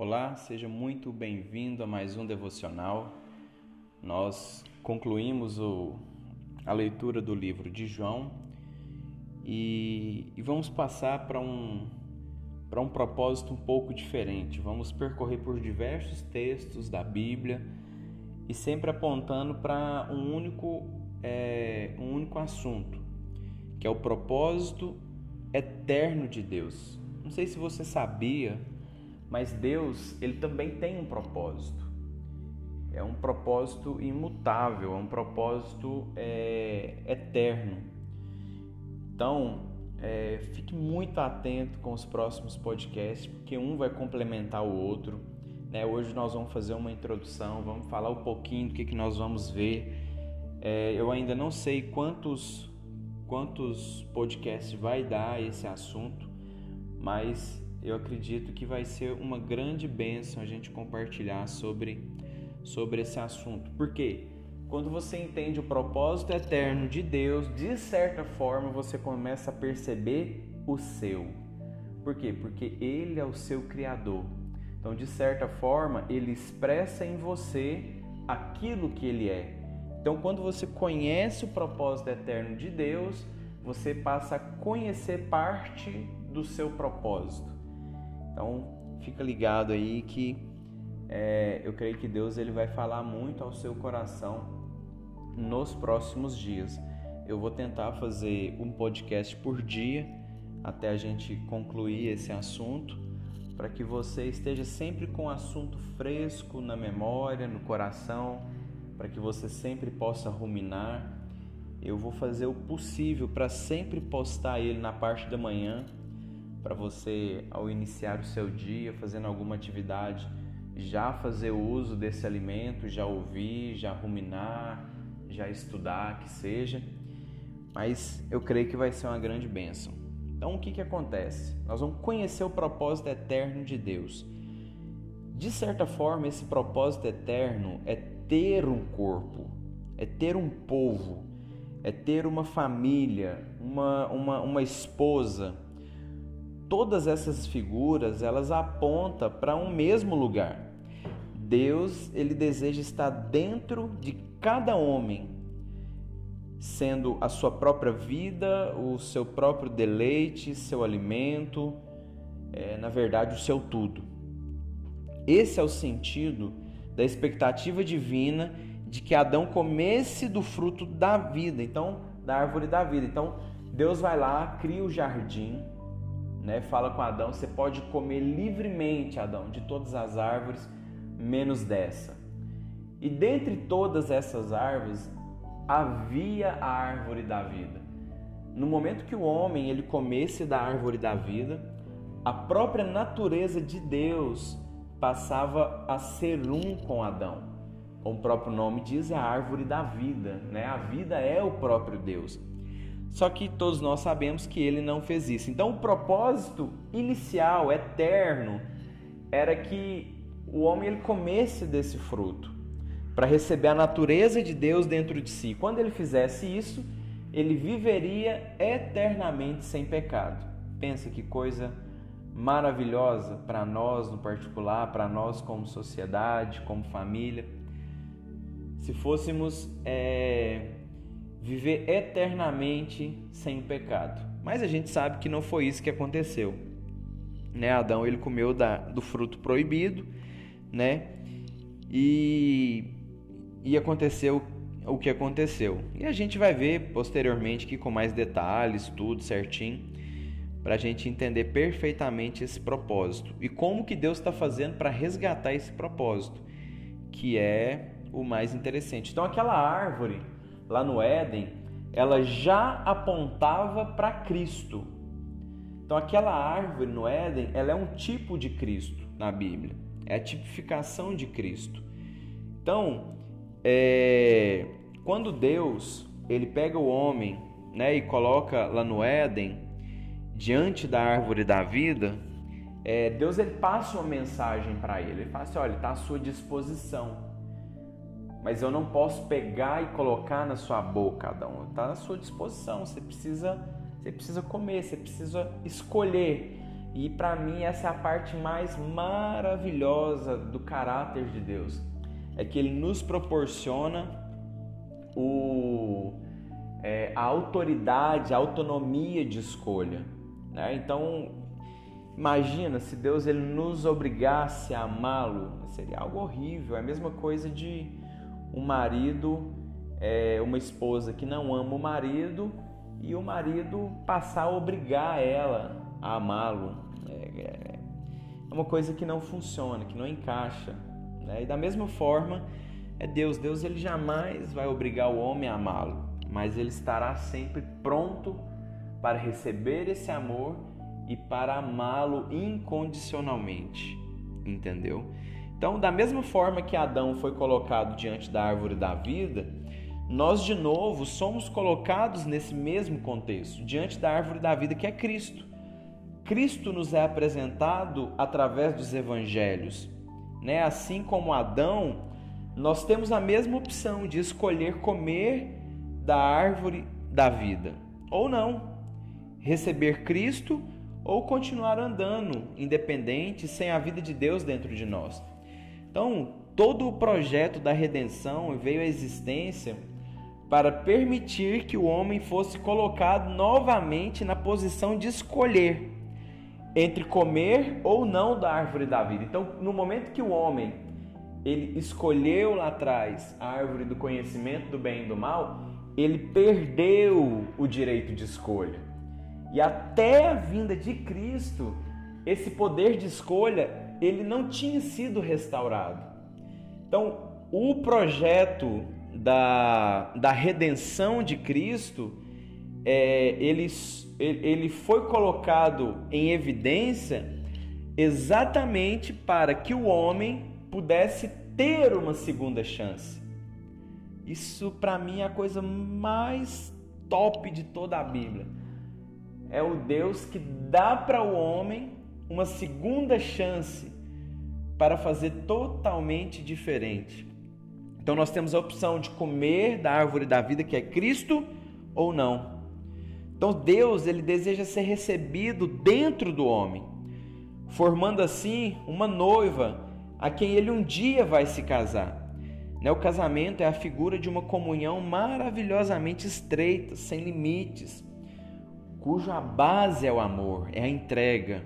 Olá, seja muito bem-vindo a mais um devocional. Nós concluímos o, a leitura do livro de João e, e vamos passar para um, para um propósito um pouco diferente. Vamos percorrer por diversos textos da Bíblia e sempre apontando para um único, é, um único assunto, que é o propósito eterno de Deus. Não sei se você sabia mas Deus, ele também tem um propósito. É um propósito imutável, é um propósito é, eterno. Então, é, fique muito atento com os próximos podcasts, porque um vai complementar o outro. Né? Hoje nós vamos fazer uma introdução, vamos falar um pouquinho do que, que nós vamos ver. É, eu ainda não sei quantos, quantos podcasts vai dar esse assunto, mas eu acredito que vai ser uma grande bênção a gente compartilhar sobre, sobre esse assunto. Por quê? Quando você entende o propósito eterno de Deus, de certa forma você começa a perceber o seu. Por quê? Porque Ele é o seu Criador. Então, de certa forma, Ele expressa em você aquilo que Ele é. Então, quando você conhece o propósito eterno de Deus, você passa a conhecer parte do seu propósito. Então, fica ligado aí que é, eu creio que Deus ele vai falar muito ao seu coração nos próximos dias. Eu vou tentar fazer um podcast por dia até a gente concluir esse assunto, para que você esteja sempre com o assunto fresco na memória, no coração, para que você sempre possa ruminar. Eu vou fazer o possível para sempre postar ele na parte da manhã para você, ao iniciar o seu dia, fazendo alguma atividade, já fazer uso desse alimento, já ouvir, já ruminar, já estudar, que seja. Mas eu creio que vai ser uma grande bênção. Então, o que, que acontece? Nós vamos conhecer o propósito eterno de Deus. De certa forma, esse propósito eterno é ter um corpo, é ter um povo, é ter uma família, uma, uma, uma esposa, todas essas figuras elas apontam para um mesmo lugar. Deus ele deseja estar dentro de cada homem, sendo a sua própria vida, o seu próprio deleite, seu alimento, é, na verdade o seu tudo. Esse é o sentido da expectativa divina de que Adão comesse do fruto da vida, então da árvore da vida. Então Deus vai lá, cria o jardim, né? Fala com Adão: você pode comer livremente, Adão, de todas as árvores, menos dessa. E dentre todas essas árvores havia a árvore da vida. No momento que o homem ele comesse da árvore da vida, a própria natureza de Deus passava a ser um com Adão. Como o próprio nome diz, é a árvore da vida, né? A vida é o próprio Deus. Só que todos nós sabemos que ele não fez isso. Então, o propósito inicial, eterno, era que o homem ele comesse desse fruto para receber a natureza de Deus dentro de si. Quando ele fizesse isso, ele viveria eternamente sem pecado. Pensa que coisa maravilhosa para nós no particular, para nós como sociedade, como família. Se fôssemos é, viver eternamente sem o pecado. Mas a gente sabe que não foi isso que aconteceu. Né? Adão ele comeu da, do fruto proibido, né? E, e aconteceu o que aconteceu. E a gente vai ver posteriormente que com mais detalhes, tudo certinho, para a gente entender perfeitamente esse propósito e como que Deus está fazendo para resgatar esse propósito, que é o mais interessante. Então aquela árvore lá no Éden, ela já apontava para Cristo. Então aquela árvore no Éden, ela é um tipo de Cristo na Bíblia. É a tipificação de Cristo. Então, é, quando Deus ele pega o homem, né, e coloca lá no Éden diante da árvore da vida, é, Deus ele passa uma mensagem para ele. Ele fala assim: olha, está à sua disposição mas eu não posso pegar e colocar na sua boca, Adão. Está à sua disposição. Você precisa, você precisa comer, você precisa escolher. E para mim essa é a parte mais maravilhosa do caráter de Deus. É que ele nos proporciona o, é, a autoridade, a autonomia de escolha. Né? Então, imagina se Deus ele nos obrigasse a amá-lo, seria algo horrível. É a mesma coisa de um marido, é, uma esposa que não ama o marido e o marido passar a obrigar ela a amá-lo. É, é, é uma coisa que não funciona, que não encaixa. Né? E da mesma forma, é Deus. Deus ele jamais vai obrigar o homem a amá-lo, mas ele estará sempre pronto para receber esse amor e para amá-lo incondicionalmente. Entendeu? Então, da mesma forma que Adão foi colocado diante da árvore da vida, nós de novo somos colocados nesse mesmo contexto, diante da árvore da vida que é Cristo. Cristo nos é apresentado através dos evangelhos, né? Assim como Adão, nós temos a mesma opção de escolher comer da árvore da vida ou não, receber Cristo ou continuar andando independente sem a vida de Deus dentro de nós. Então, todo o projeto da redenção veio à existência para permitir que o homem fosse colocado novamente na posição de escolher entre comer ou não da árvore da vida. Então, no momento que o homem ele escolheu lá atrás a árvore do conhecimento do bem e do mal, ele perdeu o direito de escolha. E até a vinda de Cristo, esse poder de escolha, ele não tinha sido restaurado. Então, o projeto da, da redenção de Cristo, é, ele, ele foi colocado em evidência exatamente para que o homem pudesse ter uma segunda chance. Isso para mim é a coisa mais top de toda a Bíblia. É o Deus que dá para o homem uma segunda chance para fazer totalmente diferente. Então nós temos a opção de comer da árvore da vida que é Cristo ou não. Então Deus, ele deseja ser recebido dentro do homem, formando assim uma noiva a quem ele um dia vai se casar. Né, o casamento é a figura de uma comunhão maravilhosamente estreita, sem limites, cuja base é o amor, é a entrega.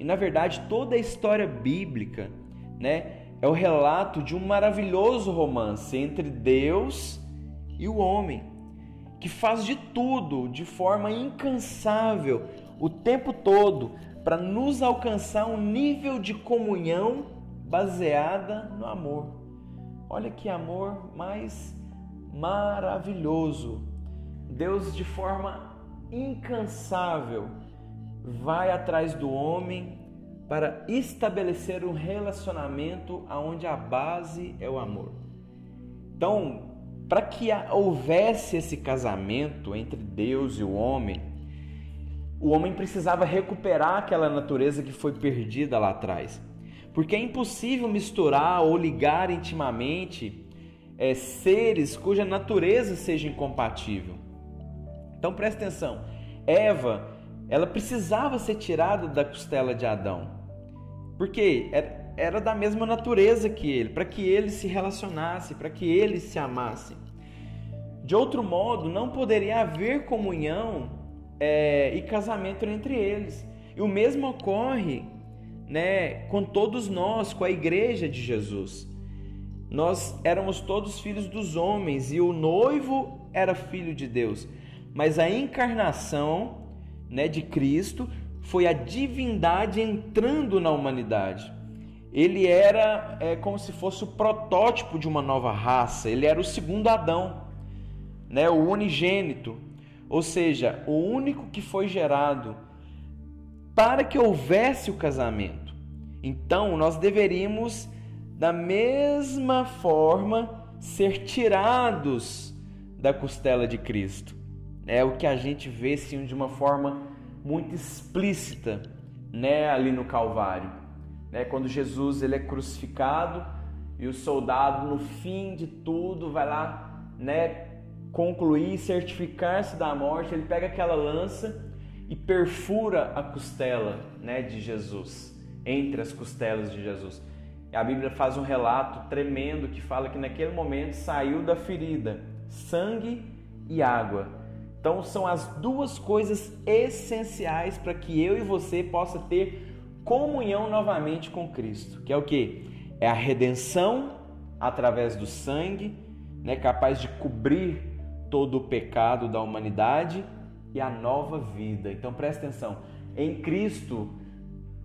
E na verdade, toda a história bíblica, né, é o relato de um maravilhoso romance entre Deus e o homem, que faz de tudo de forma incansável o tempo todo para nos alcançar um nível de comunhão baseada no amor. Olha que amor mais maravilhoso. Deus, de forma incansável, vai atrás do homem para estabelecer um relacionamento onde a base é o amor. Então, para que houvesse esse casamento entre Deus e o homem, o homem precisava recuperar aquela natureza que foi perdida lá atrás. Porque é impossível misturar ou ligar intimamente é, seres cuja natureza seja incompatível. Então preste atenção: Eva, ela precisava ser tirada da costela de Adão. Porque era, era da mesma natureza que ele, para que ele se relacionasse, para que ele se amasse. De outro modo, não poderia haver comunhão é, e casamento entre eles. E o mesmo ocorre né, com todos nós, com a igreja de Jesus. Nós éramos todos filhos dos homens e o noivo era filho de Deus. Mas a encarnação né, de Cristo foi a divindade entrando na humanidade. Ele era é, como se fosse o protótipo de uma nova raça, ele era o segundo Adão, né, o unigênito, ou seja, o único que foi gerado para que houvesse o casamento. Então, nós deveríamos, da mesma forma, ser tirados da costela de Cristo. É o que a gente vê sim, de uma forma muito explícita, né, ali no Calvário, né, quando Jesus ele é crucificado e o soldado no fim de tudo vai lá, né, concluir, certificar-se da morte, ele pega aquela lança e perfura a costela né, de Jesus, entre as costelas de Jesus. A Bíblia faz um relato tremendo que fala que naquele momento saiu da ferida sangue e água. Então são as duas coisas essenciais para que eu e você possa ter comunhão novamente com Cristo, que é o que? É a redenção através do sangue, né, capaz de cobrir todo o pecado da humanidade e a nova vida. Então preste atenção, em Cristo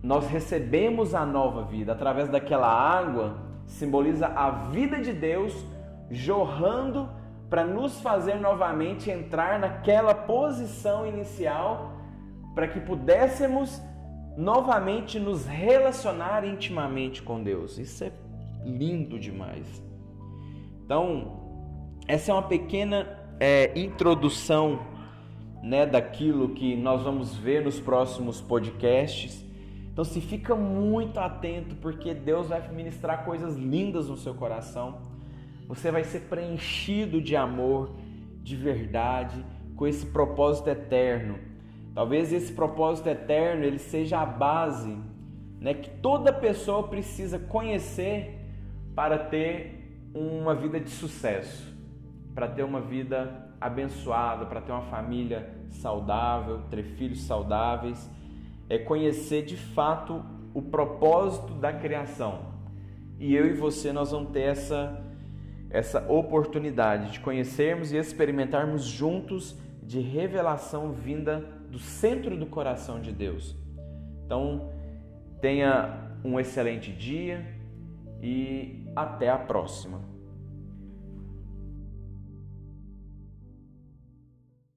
nós recebemos a nova vida através daquela água, simboliza a vida de Deus jorrando para nos fazer novamente entrar naquela posição inicial para que pudéssemos novamente nos relacionar intimamente com Deus. Isso é lindo demais. Então, essa é uma pequena é, introdução né, daquilo que nós vamos ver nos próximos podcasts. Então, se fica muito atento, porque Deus vai ministrar coisas lindas no seu coração. Você vai ser preenchido de amor, de verdade, com esse propósito eterno. Talvez esse propósito eterno ele seja a base, né, que toda pessoa precisa conhecer para ter uma vida de sucesso, para ter uma vida abençoada, para ter uma família saudável, ter filhos saudáveis, é conhecer de fato o propósito da criação. E eu e você nós vamos ter essa essa oportunidade de conhecermos e experimentarmos juntos de revelação vinda do centro do coração de Deus. Então, tenha um excelente dia e até a próxima.